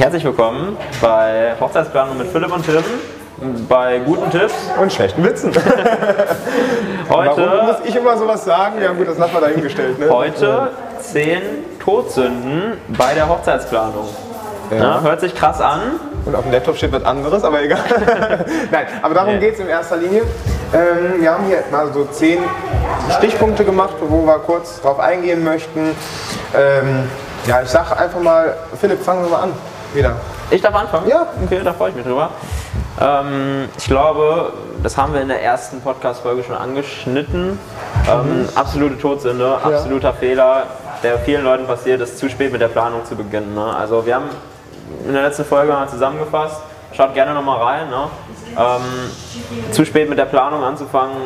Herzlich willkommen bei Hochzeitsplanung mit Philipp und Tim. Bei guten Tipps. Und schlechten Witzen. Heute, Warum muss ich immer sowas sagen? Ja gut, das lassen wir dahingestellt. Ne? heute 10 Todsünden bei der Hochzeitsplanung. Ja, hört sich krass an. Und auf dem Laptop steht was anderes, aber egal. Nein, aber darum Nee. geht es in erster Linie. Ähm, wir haben hier mal so zehn Stichpunkte gemacht, wo wir kurz drauf eingehen möchten. Ähm, ja, ich sage einfach mal, Philipp, fangen wir mal an. Wieder. Ich darf anfangen? Ja. Okay, da freue ich mich drüber. Ähm, ich glaube, das haben wir in der ersten Podcast-Folge schon angeschnitten. Ähm, absolute Todsünde, absoluter Fehler, der vielen Leuten passiert, ist zu spät mit der Planung zu beginnen. Ne? Also wir haben in der letzten Folge mal zusammengefasst, schaut gerne nochmal rein. Ne? Ähm, zu spät mit der Planung anzufangen,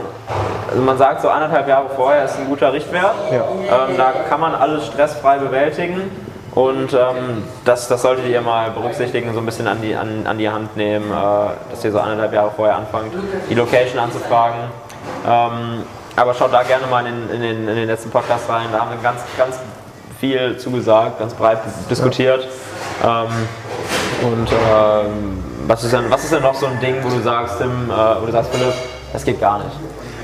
also man sagt so anderthalb Jahre vorher ist ein guter Richtwert. Ja. Ähm, da kann man alles stressfrei bewältigen. Und ähm, das, das solltet ihr mal berücksichtigen, so ein bisschen an die, an, an die Hand nehmen, äh, dass ihr so anderthalb Jahre vorher anfangt, die Location anzufragen. Ähm, aber schaut da gerne mal in den, in, den, in den letzten Podcast rein, da haben wir ganz, ganz viel zugesagt, ganz breit diskutiert. Ähm, und ähm, was, ist denn, was ist denn noch so ein Ding, wo du sagst, Tim, äh, wo du sagst, Philipp, das geht gar nicht?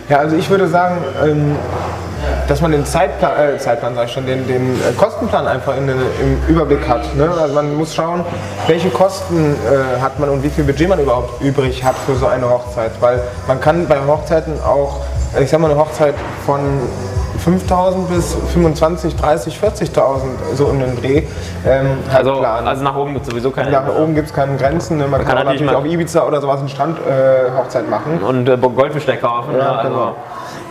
Ja, also ich würde sagen, ähm, dass man den Zeitplan, äh, Zeitplan sag ich schon, den, den äh, Kostenplan einfach in, den- im Überblick hat. Ne? Also man muss schauen, welche Kosten äh, hat man und wie viel Budget man überhaupt übrig hat für so eine Hochzeit. Weil man kann bei Hochzeiten auch, ich sag mal, eine Hochzeit von 5.000 bis 25, 30, 40.000 so in den Dreh ähm, halt Also, also nach oben gibt es sowieso keine nach oben gibt es keine Grenzen. Ne? Man, kann, kann auch natürlich auf Ibiza oder sowas eine Strandhochzeit äh, machen. Und äh, Goldfischdeck kaufen. ne? also, genau.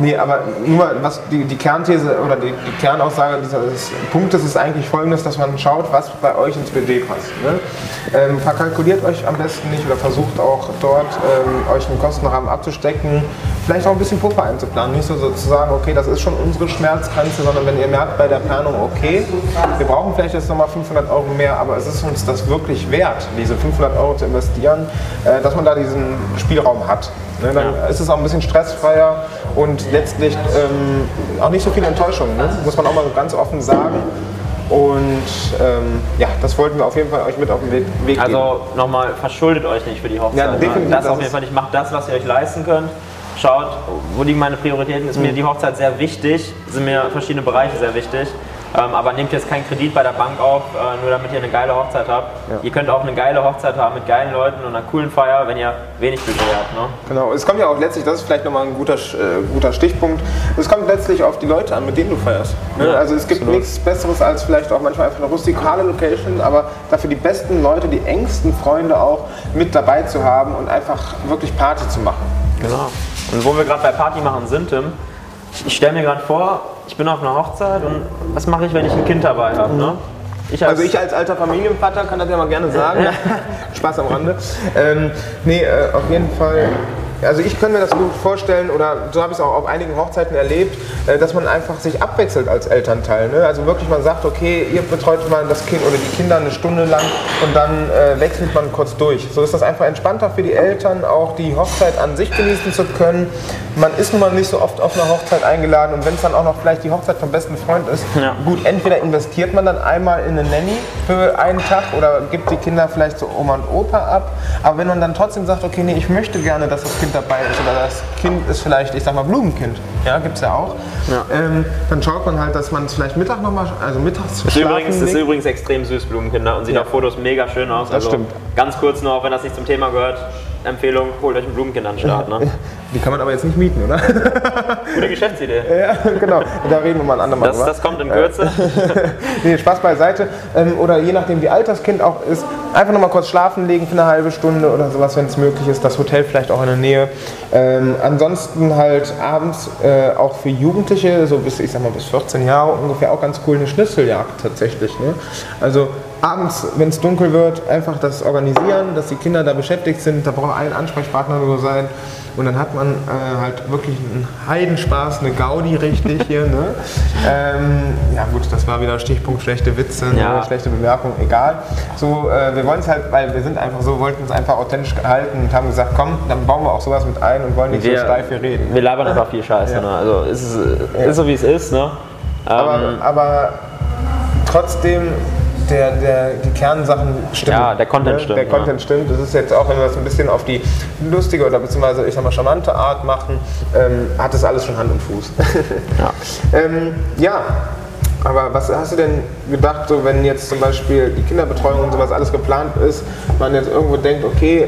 Nee, aber nur was die, die Kernthese oder die, die Kernaussage dieses Punktes ist eigentlich folgendes, dass man schaut, was bei euch ins Budget passt. Ne? Ähm, verkalkuliert euch am besten nicht oder versucht auch dort ähm, euch einen Kostenrahmen abzustecken, vielleicht auch ein bisschen Puffer einzuplanen. Nicht so, so zu sagen, okay, das ist schon unsere Schmerzgrenze, sondern wenn ihr merkt bei der Planung, okay, wir brauchen vielleicht jetzt nochmal 500 Euro mehr, aber es ist uns das wirklich wert, diese 500 Euro zu investieren, äh, dass man da diesen Spielraum hat. Ne, dann Ja. ist es auch ein bisschen stressfreier und letztlich ähm, auch nicht so viel Enttäuschung, ne? muss man auch mal ganz offen sagen. Und ähm, ja, das wollten wir auf jeden Fall euch mit auf den Weg, Weg geben. Also nochmal, verschuldet euch nicht für die Hochzeit. Ja, ne? definitiv, Das das auf jeden Fall nicht. Macht das, was ihr euch leisten könnt. Schaut, wo liegen meine Prioritäten. Ist Mhm. mir die Hochzeit sehr wichtig, sind mir verschiedene Bereiche sehr wichtig. Ähm, aber nehmt jetzt keinen Kredit bei der Bank auf, äh, nur damit ihr eine geile Hochzeit habt. Ihr könnt auch eine geile Hochzeit haben mit geilen Leuten und einer coolen Feier, wenn ihr wenig Budget habt. Ne? Genau, es kommt ja auch letztlich, das ist vielleicht nochmal ein guter, äh, guter Stichpunkt, es kommt letztlich auf die Leute an, mit denen du feierst. Ne? Ja, also es gibt absolut. nichts Besseres als vielleicht auch manchmal einfach eine rustikale Location, aber dafür die besten Leute, die engsten Freunde auch mit dabei zu haben und einfach wirklich Party zu machen. Genau. Und wo wir gerade bei Party machen sind, Tim, ich stelle mir gerade vor, ich bin auf einer Hochzeit und was mache ich, wenn ich ein Kind dabei habe? Ne? Ich als, Also ich als alter Familienvater kann das ja mal gerne sagen. Spaß am Rande. Ähm, nee, äh, auf jeden Fall. Also ich könnte mir das gut vorstellen, oder so habe ich es auch auf einigen Hochzeiten erlebt, äh, dass man einfach sich abwechselt als Elternteil. Ne? Also wirklich man sagt, okay, ihr betreut mal das Kind oder die Kinder eine Stunde lang und dann äh, wechselt man kurz durch. So ist das einfach entspannter für die Eltern, auch die Hochzeit an sich genießen zu können. Man ist nun mal nicht so oft auf einer Hochzeit eingeladen und wenn es dann auch noch vielleicht die Hochzeit vom besten Freund ist, Ja. gut, entweder investiert man dann einmal in eine Nanny für einen Tag oder gibt die Kinder vielleicht zu Oma und Opa ab. Aber wenn man dann trotzdem sagt, okay, nee, ich möchte gerne, dass das Kind dabei ist oder das Kind ist vielleicht, ich sag mal, Blumenkind, ja, gibt es ja auch, Ja. Ähm, dann schaut man halt, dass man es vielleicht Mittag nochmal, also mittags Ist schlafen übrigens, ist legt. übrigens extrem süß, Blumenkinder, und sieht Ja. auf Fotos mega schön aus. also stimmt. Ganz kurz noch, wenn das nicht zum Thema gehört, Empfehlung, holt euch ein Blumenkind an den Start. Ne? Die kann man aber jetzt nicht mieten, oder? Gute Geschäftsidee. ja, genau. Da reden wir mal ein andermal Das, drüber. das kommt in Kürze. nee, Spaß beiseite. Ähm, oder je nachdem, wie alt das Kind auch ist, einfach nochmal kurz schlafen legen für eine halbe Stunde oder sowas, wenn es möglich ist. Das Hotel vielleicht auch in der Nähe. Ähm, ansonsten halt abends äh, auch für Jugendliche, so bis, ich sag mal, bis 14 Jahre ungefähr auch ganz cool eine Schnitzeljagd tatsächlich. Ne? Also abends, wenn es dunkel wird, einfach das organisieren, dass die Kinder da beschäftigt sind. Da braucht ein Ansprechpartner nur sein. Und dann hat man äh, halt wirklich einen Heidenspaß, eine Gaudi richtig hier. Ne? Ähm, ja gut, das war wieder Stichpunkt schlechte Witze, Ja. ne? schlechte Bemerkungen, egal. So, äh, wir wollen es halt, weil wir sind einfach so, wollten es einfach authentisch halten und haben gesagt, komm, dann bauen wir auch sowas mit ein und wollen nicht so steif hier reden. wir labern einfach viel Scheiße. Ne? Also ist, es- ist so wie es ist. Ne? Aber, Ähm, aber trotzdem der, der, die Kernsachen stimmen. Ja, der Content ne? stimmt, Der ja. Content stimmt. Das ist jetzt auch, wenn wir das ein bisschen auf die lustige oder beziehungsweise ich sag mal charmante Art machen, ähm, hat das alles schon Hand und Fuß. Ja. ähm, ja, aber was hast du denn gedacht, so wenn jetzt zum Beispiel die Kinderbetreuung und sowas alles geplant ist, man jetzt irgendwo denkt, okay,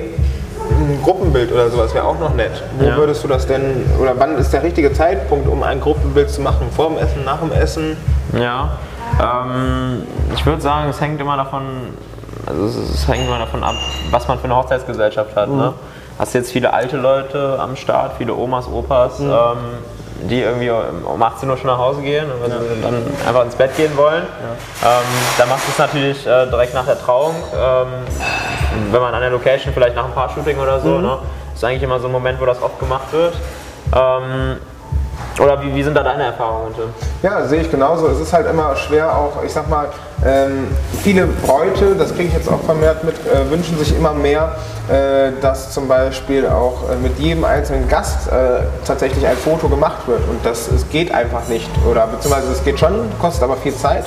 ein Gruppenbild oder sowas wäre auch noch nett. Wo Ja. würdest du das denn, oder wann ist der richtige Zeitpunkt, um ein Gruppenbild zu machen? Vor dem Essen, nach dem Essen? Ja, ähm, ich würde sagen, es hängt immer davon, also es, es hängt immer davon ab, was man für eine Hochzeitsgesellschaft hat. Ne? Hast jetzt viele alte Leute am Start, viele Omas, Opas, ähm, die irgendwie um 18 Uhr schon nach Hause gehen und sie dann einfach ins Bett gehen wollen. Ähm, dann machst du es natürlich äh, direkt nach der Trauung, ähm, wenn man an der Location vielleicht nach einem Paar-Shooting oder so. Ne? ist eigentlich immer so ein Moment, wo das oft gemacht wird. Ähm, oder wie, wie sind da deine Erfahrungen, Tim? Ja, sehe ich genauso. Es ist halt immer schwer auch, ich sag mal, ähm, viele Bräute, das kriege ich jetzt auch vermehrt mit, äh, wünschen sich immer mehr, äh, dass zum Beispiel auch äh, mit jedem einzelnen Gast äh, tatsächlich ein Foto gemacht wird. Und das es geht einfach nicht. Oder beziehungsweise es geht schon, kostet aber viel Zeit.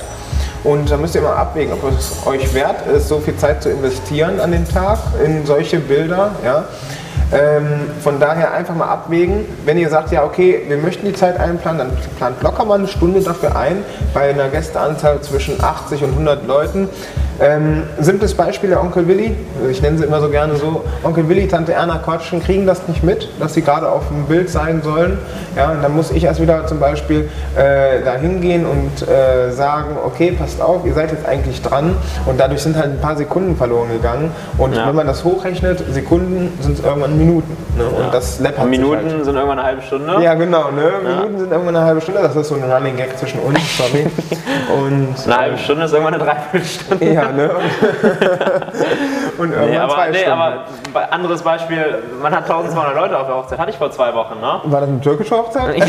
Und da müsst ihr immer abwägen, ob es euch wert ist, so viel Zeit zu investieren an den Tag in solche Bilder. Ja? Ähm, von daher einfach mal abwägen. Wenn ihr sagt, ja okay, wir möchten die Zeit einplanen, dann plant locker mal eine Stunde dafür ein, bei einer Gästeanzahl zwischen 80 und 100 Leuten. Ähm, simples Beispiel der Onkel Willi, ich nenne sie immer so gerne so, Onkel Willi, Tante Erna quatschen, kriegen das nicht mit, dass sie gerade auf dem Bild sein sollen. Ja, und dann muss ich erst wieder zum Beispiel äh, da hingehen und äh, sagen, okay, passt auf, ihr seid jetzt eigentlich dran und dadurch sind halt ein paar Sekunden verloren gegangen und Ja. wenn man das hochrechnet, Sekunden sind es irgendwann Minuten ne? und das läppert Minuten halt. sind irgendwann eine halbe Stunde. Ja, genau, ne? Minuten sind irgendwann eine halbe Stunde, das ist so ein Running Gag zwischen uns, sorry. Und Eine halbe Stunde ist irgendwann eine Dreiviertelstunde. ja, ne? Und irgendwann Nee, aber, zwei nee, Stunden. aber be- anderes Beispiel, man hat 1200 Leute auf der Hochzeit, hatte ich vor zwei Wochen, ne? War das eine türkische Hochzeit?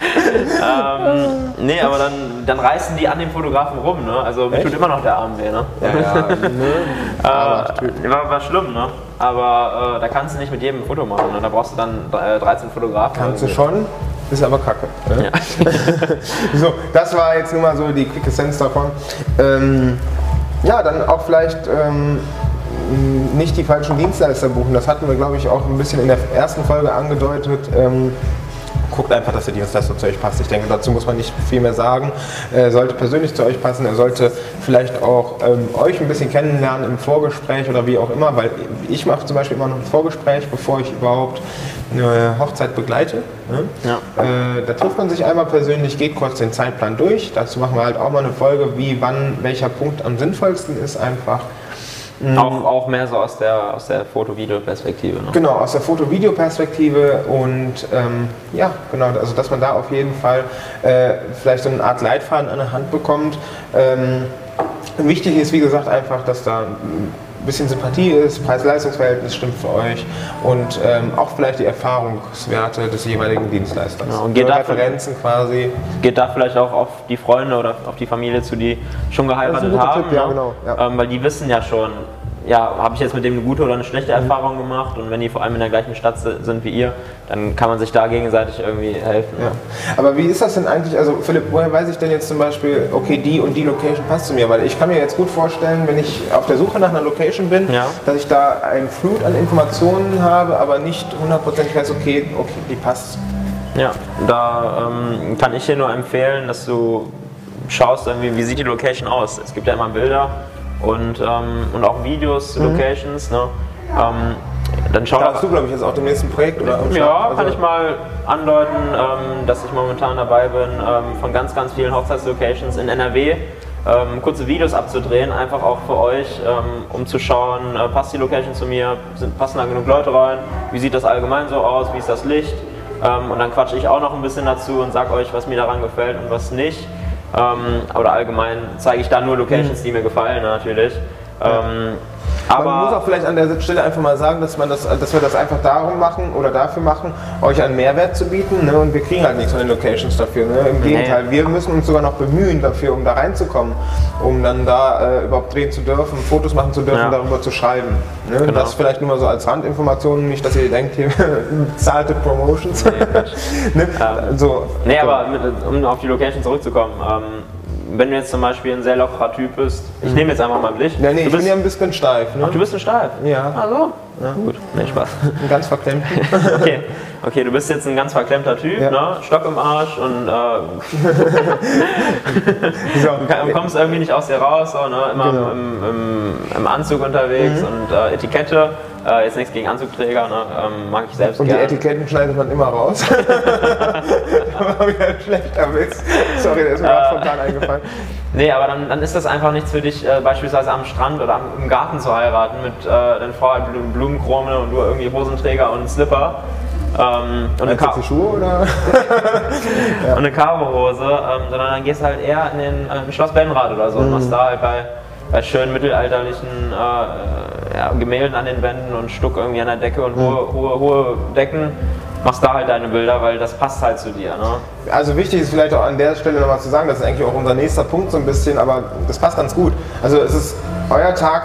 ähm, nee, aber dann, dann reißen die an dem Fotografen rum, ne? Also mir tut immer noch der Arm weh, ne? Ja, ja, ne? Äh, war, war schlimm, ne? Aber äh, da kannst du nicht mit jedem ein Foto machen, ne? Da brauchst du dann äh, 13 Fotografen. Kannst du schon, ist aber kacke. Ne? Ja. So, das war jetzt nur mal so die Quintessenz davon. Ähm, ja, dann auch vielleicht ähm, nicht die falschen Dienstleister buchen. Das hatten wir, glaube ich, auch ein bisschen in der ersten Folge angedeutet. Ähm, guckt einfach, dass der Dienstleister zu euch passt. Ich denke, dazu muss man nicht viel mehr sagen. Er sollte persönlich zu euch passen. Er sollte vielleicht auch ähm, euch ein bisschen kennenlernen im Vorgespräch oder wie auch immer, weil ich mache zum Beispiel immer noch ein Vorgespräch, bevor ich überhaupt eine Hochzeit begleite. Ne? Ja. Äh, da trifft man sich einmal persönlich, geht kurz den Zeitplan durch. Dazu machen wir halt auch mal eine Folge, wie, wann, welcher Punkt am sinnvollsten ist einfach. Auch, auch mehr so aus der, aus der Foto-Video-Perspektive, ne? Genau, aus der Foto-Video-Perspektive und ähm, ja, genau, also dass man da auf jeden Fall äh, vielleicht so eine Art Leitfaden an der Hand bekommt. Ähm, wichtig ist, wie gesagt, einfach, dass da ein bisschen Sympathie ist, Preis-Leistungs-Verhältnis stimmt für euch und ähm, auch vielleicht die Erfahrungswerte des jeweiligen Dienstleisters. Ja, und geht dafür- Referenzen quasi. Geht da vielleicht auch auf die Freunde oder auf die Familie zu, die schon geheiratet haben. Tipp, ja, ne? genau, ja. Ähm, weil die wissen ja schon, ja, habe ich jetzt mit dem eine gute oder eine schlechte Mhm. Erfahrung gemacht und wenn die vor allem in der gleichen Stadt si- sind wie ihr, dann kann man sich da gegenseitig irgendwie helfen. ne? Ja. Aber wie ist das denn eigentlich, also Philipp, woher weiß ich denn jetzt zum Beispiel, okay, die und die Location passt zu mir? Weil ich kann mir jetzt gut vorstellen, wenn ich auf der Suche nach einer Location bin, Ja. dass ich da ein Flut an Informationen habe, aber nicht hundertprozentig weiß, okay, okay, die passt. Ja, da ähm, kann ich dir nur empfehlen, dass du schaust, irgendwie, wie sieht die Location aus. Es gibt ja immer Bilder und, ähm, und auch Videos zu Locations. Ne? Ähm, dann schau Da hast du, glaube ich, jetzt auch dem nächsten Projekt, oder? Ja, Also- kann ich mal andeuten, ähm, dass ich momentan dabei bin, ähm, von ganz, ganz vielen Hochzeitslocations in NRW ähm, kurze Videos abzudrehen, einfach auch für euch, ähm, um zu schauen, äh, passt die Location zu mir, sind, passen da genug Leute rein, wie sieht das allgemein so aus, wie ist das Licht und dann quatsche ich auch noch ein bisschen dazu und sag euch, was mir daran gefällt und was nicht. Ähm, oder allgemein zeige ich da nur Locations, die mir gefallen natürlich. Ähm, Man muss aber auch vielleicht an der Stelle einfach mal sagen, dass, man das, dass wir das einfach darum machen oder dafür machen, euch einen Mehrwert zu bieten. Ne? Und wir kriegen halt nichts von den Locations dafür. Ne? Im Gegenteil, wir müssen uns sogar noch bemühen dafür, um da reinzukommen, um dann da äh, überhaupt drehen zu dürfen, Fotos machen zu dürfen, Ja. darüber zu schreiben. Ne? Genau. Das vielleicht nur mal so als Randinformation, nicht, dass ihr denkt, hier bezahlte Promotions. ne? so, Nee, aber mit, um auf die Location zurückzukommen, ähm, wenn du jetzt zum Beispiel ein sehr lockerer Typ bist, ich nehme jetzt einfach mal Blick. Ja, nee, ich bin ja ein bisschen steif. Ne? ach, du bist ein Steif? Ja. Ach so. Gut, nee, Spaß. Ein ganz verklemmten. Okay. okay, du bist jetzt ein ganz verklemmter Typ, Ja. ne? Stock im Arsch und äh, so. du kommst irgendwie nicht aus dir raus, so, ne? immer Genau. im, im, im Anzug unterwegs und äh, Etikette. Äh, jetzt nichts gegen Anzugträger, ne? ähm, mag ich selbst Und die gerne. Etiketten schneidet man immer raus. War wieder ein schlechter Witz. Sorry, der ist mir gerade spontan eingefallen. Nee, aber dann, dann ist das einfach nicht für dich, äh, beispielsweise am Strand oder am, im Garten zu heiraten mit äh, deiner Frau halt Blu- Blumenkrone und du irgendwie Hosenträger und Slipper. Ähm, und, eine Ka Schuhe oder? und eine Caro-Hose, ähm, sondern dann gehst du halt eher in den äh, Schloss Benrad oder so und machst da halt bei, bei schönen mittelalterlichen äh, ja, Gemälden an den Wänden und Stuck irgendwie an der Decke und hohe, hohe, hohe Decken, machst da halt deine Bilder, weil das passt halt zu dir. Ne? Also wichtig ist vielleicht auch an der Stelle nochmal zu sagen, das ist eigentlich auch unser nächster Punkt so ein bisschen, aber das passt ganz gut. Also es ist euer Tag,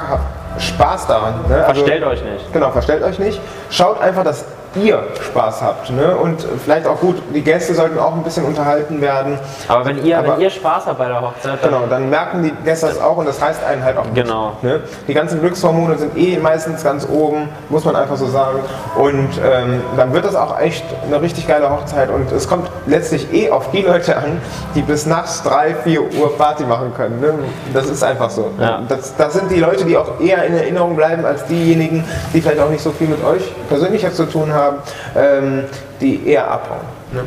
Spaß daran. Ne? Also, Verstellt euch nicht. Genau, verstellt euch nicht. Schaut einfach, dass ihr Spaß habt. Ne? Und vielleicht auch gut, die Gäste sollten auch ein bisschen unterhalten werden. Aber wenn ihr, Aber- wenn ihr Spaß habt bei der Hochzeit, dann Genau, dann merken die Gäste das auch und das heißt einen halt auch mit. Genau. Ne? Die ganzen Glückshormone sind eh meistens ganz oben, muss man einfach so sagen. Und ähm, dann wird das auch echt eine richtig geile Hochzeit und es kommt letztlich eh auf die Leute an, die bis nachts 3, 4 Uhr Party machen können. Ne? Das ist einfach so. Ja. Das, das sind die Leute, die auch eher in Erinnerung bleiben als diejenigen, die vielleicht auch nicht so viel mit euch persönlich zu tun haben, ähm, die eher abhauen. Ne?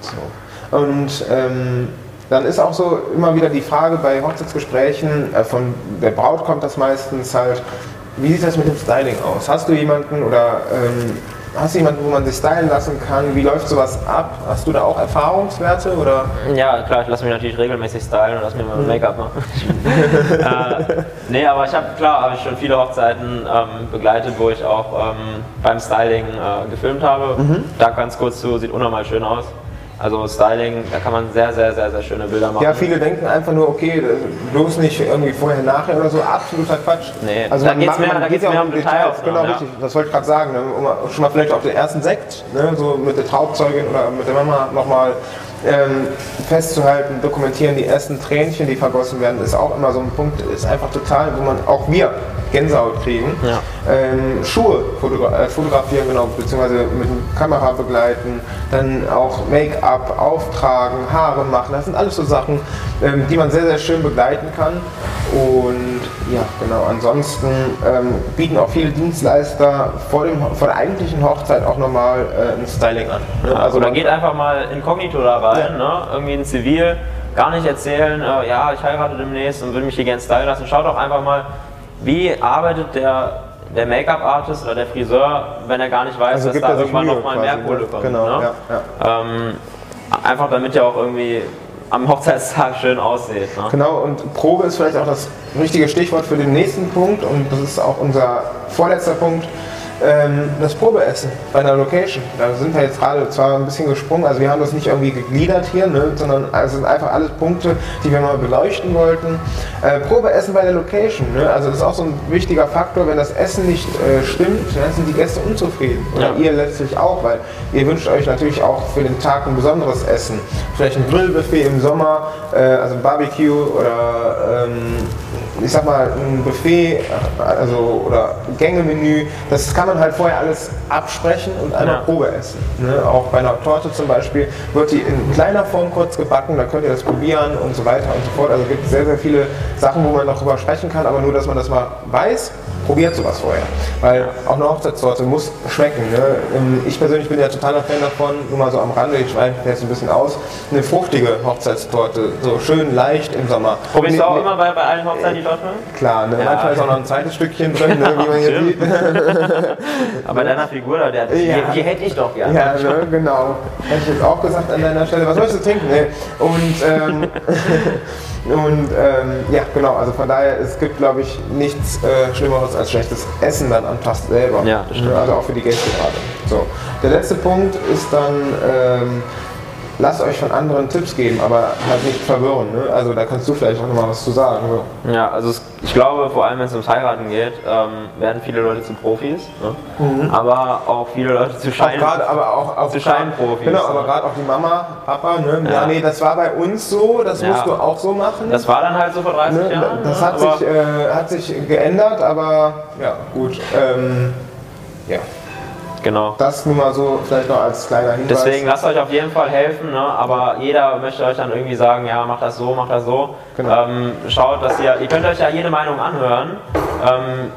So. Und ähm, dann ist auch so immer wieder die Frage bei Hochzeitsgesprächen, äh, von der Braut kommt das meistens halt, wie sieht das mit dem Styling aus? Hast du jemanden oder ähm, hast du jemanden, wo man sich stylen lassen kann? Wie läuft sowas ab? Hast du da auch Erfahrungswerte oder? Ja, klar, ich lasse mich natürlich regelmäßig stylen und lasse mir Mhm. mal Make-up machen. äh, nee, aber ich habe, klar, habe ich schon viele Hochzeiten ähm, begleitet, wo ich auch ähm, beim Styling äh, gefilmt habe. Mhm. Da ganz kurz zu, sieht unnormal schön aus. Also Styling, da kann man sehr, sehr, sehr, sehr schöne Bilder machen. Ja, viele denken einfach nur, okay, bloß nicht irgendwie vorher, nachher oder so, absoluter Quatsch. Nee, also da geht's macht- mehr- man da geht geht's ja mehr um Details. Genau, ja. richtig, das wollte ich gerade sagen. Ne? Um schon mal vielleicht auf den ersten Sekt, ne? so mit der Traubzeugin oder mit der Mama nochmal ähm, festzuhalten, dokumentieren, die ersten Tränchen, die vergossen werden, ist auch immer so ein Punkt, ist einfach total, wo man auch wir Gänsehaut kriegen. Ja. Ähm, Schuhe fotogra äh, fotografieren, genau, beziehungsweise mit Kamera begleiten, dann auch Make-up auftragen, Haare machen, das sind alles so Sachen, ähm, die man sehr, sehr schön begleiten kann. Und ja, genau, ansonsten ähm, bieten auch viele Dienstleister vor, dem, vor der eigentlichen Hochzeit auch nochmal äh, ein Styling an. ne? also oder man- geht einfach mal inkognito da rein, Ja. ne? irgendwie in Zivil, gar nicht erzählen, äh, ja, ich heirate demnächst und will mich hier gerne stylen lassen. Schaut doch einfach mal, wie arbeitet der, der Make-up-Artist oder der Friseur, wenn er gar nicht weiß, Also dass da irgendwann nochmal mehr ne? Kohle kommt. Genau, ne? ja, Ähm, einfach damit ihr auch irgendwie am Hochzeitstag schön aussieht. Ne? Genau, und Probe ist vielleicht auch das richtige Stichwort für den nächsten Punkt und das ist auch unser vorletzter Punkt. Ähm, das Probeessen bei einer Location. Da sind wir jetzt gerade zwar ein bisschen gesprungen, also wir haben das nicht irgendwie gegliedert hier, ne, sondern es sind einfach alles Punkte, die wir mal beleuchten wollten. Äh, Probeessen bei der Location, ne, also das ist auch so ein wichtiger Faktor, wenn das Essen nicht äh, stimmt, dann sind die Gäste unzufrieden. Oder Ja. ihr letztlich auch, weil ihr wünscht euch natürlich auch für den Tag ein besonderes Essen. Vielleicht ein Grillbuffet im Sommer, äh, also ein Barbecue oder ähm, ich sag mal ein Buffet also, oder Gängemenü. Das kann man halt vorher alles absprechen und einmal Ja. Probe essen. Ne? Auch bei einer Torte zum Beispiel wird die in kleiner Form kurz gebacken, da könnt ihr das probieren und so weiter und so fort. Also es gibt sehr, sehr viele Sachen, wo man noch drüber sprechen kann, aber nur, dass man das mal weiß, probiert sowas vorher. Weil auch eine Hochzeitstorte muss schmecken. Ne? Ähm, Ich persönlich bin ja totaler Fan davon, nur mal so am Rande, ich schweife jetzt ein bisschen aus, eine fruchtige Hochzeitstorte, so schön leicht im Sommer. Probierst du auch nee, immer bei, bei allen Hochzeiten die Torte? Klar, ne? Ja. manchmal ist auch noch ein zweites Stückchen drin, ne? wie man hier sieht. Aber deiner Figur, da, der, die, Ja. die hätte ich doch gerne. Ja, ne, genau. Hätte ich jetzt auch gesagt an deiner Stelle. Was möchtest du trinken? Ne? Und, ähm, und ähm, ja, genau. Also von daher, es gibt, glaube ich, nichts äh, Schlimmeres als schlechtes Essen dann Tag selber. Ja, das stimmt. Also auch für die Gäste gerade. So. Der letzte Punkt ist dann, ähm, lasst euch von anderen Tipps geben, aber halt nicht verwirren. Ne? Also da kannst du vielleicht auch nochmal was zu sagen. So. Ja, also es, ich glaube, vor allem wenn es ums Heiraten geht, ähm, werden viele Leute zu Profis, ne? aber auch viele Leute zu Auch Schein. gerade, aber auch, auch Zu Scheinprofis, Genau, aber ne? gerade auch die Mama, Papa, ne? Ja. Ja. nee, das war bei uns so, das Ja. musst du auch so machen. Das war dann halt so vor 30 ne? Jahren. Das ne? hat sich, äh, hat sich geändert, aber ja, gut. Ähm, ja, genau. das nur mal so vielleicht noch als kleiner Hinweis. Deswegen lasst euch auf jeden Fall helfen, ne? aber jeder möchte euch dann irgendwie sagen, ja, mach das so, mach das so. Genau. Ähm, schaut, dass ihr, ihr könnt euch ja jede Meinung anhören, ähm,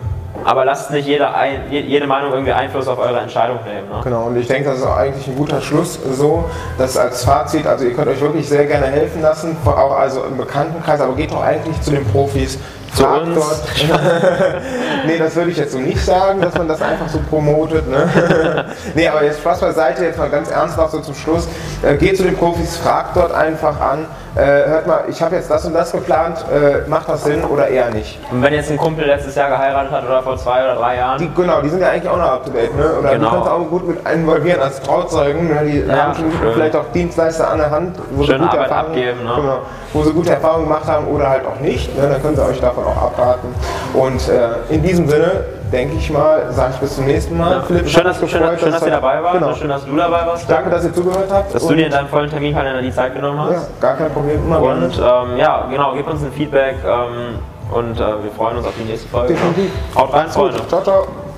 aber lasst nicht jede, jede Meinung irgendwie Einfluss auf eure Entscheidung nehmen. Ne? Genau, und ich denke, das ist auch eigentlich ein guter Schluss so, dass als Fazit, also ihr könnt euch wirklich sehr gerne helfen lassen, auch also im Bekanntenkreis, aber geht doch eigentlich zu den Profis. Zu uns. Dort. nee, das würde ich jetzt so nicht sagen, dass man das einfach so promotet. Ne? nee, aber jetzt Spaß beiseite, jetzt mal ganz ernsthaft so zum Schluss. Äh, geht zu den Profis, fragt dort einfach an. Äh, hört mal, ich habe jetzt das und das geplant, äh, macht das Sinn oder eher nicht? Und wenn jetzt ein Kumpel letztes Jahr geheiratet hat oder vor zwei oder drei Jahren, Die, genau, die sind ja eigentlich auch noch up to date, ne? Oder Genau. die kannst du auch gut mit involvieren als Trauzeugen. Ne? Die Ja, haben vielleicht auch Dienstleister an der Hand, wo Schön sie gute Arbeit Erfahrungen, abgeben, ne? genau, wo sie gute Erfahrungen gemacht haben oder halt auch nicht. Ne? Dann können sie euch davon auch abraten. Und äh, in diesem Sinne, denke ich mal, sage ich bis zum nächsten Mal. Philipp, schön, dass, mich schön, gefreut, schön, dass ihr dabei wart, Genau. schön, dass du dabei warst, Danke, dass ihr zugehört habt. dass du dir in deinem vollen Terminkalender die Zeit genommen ja, hast. gar kein Problem. Immer. Und ähm, ja, genau, gebt uns ein Feedback ähm, und äh, wir freuen uns auf die nächste Folge. Definitiv. Haut rein. Freunde. Ciao, ciao.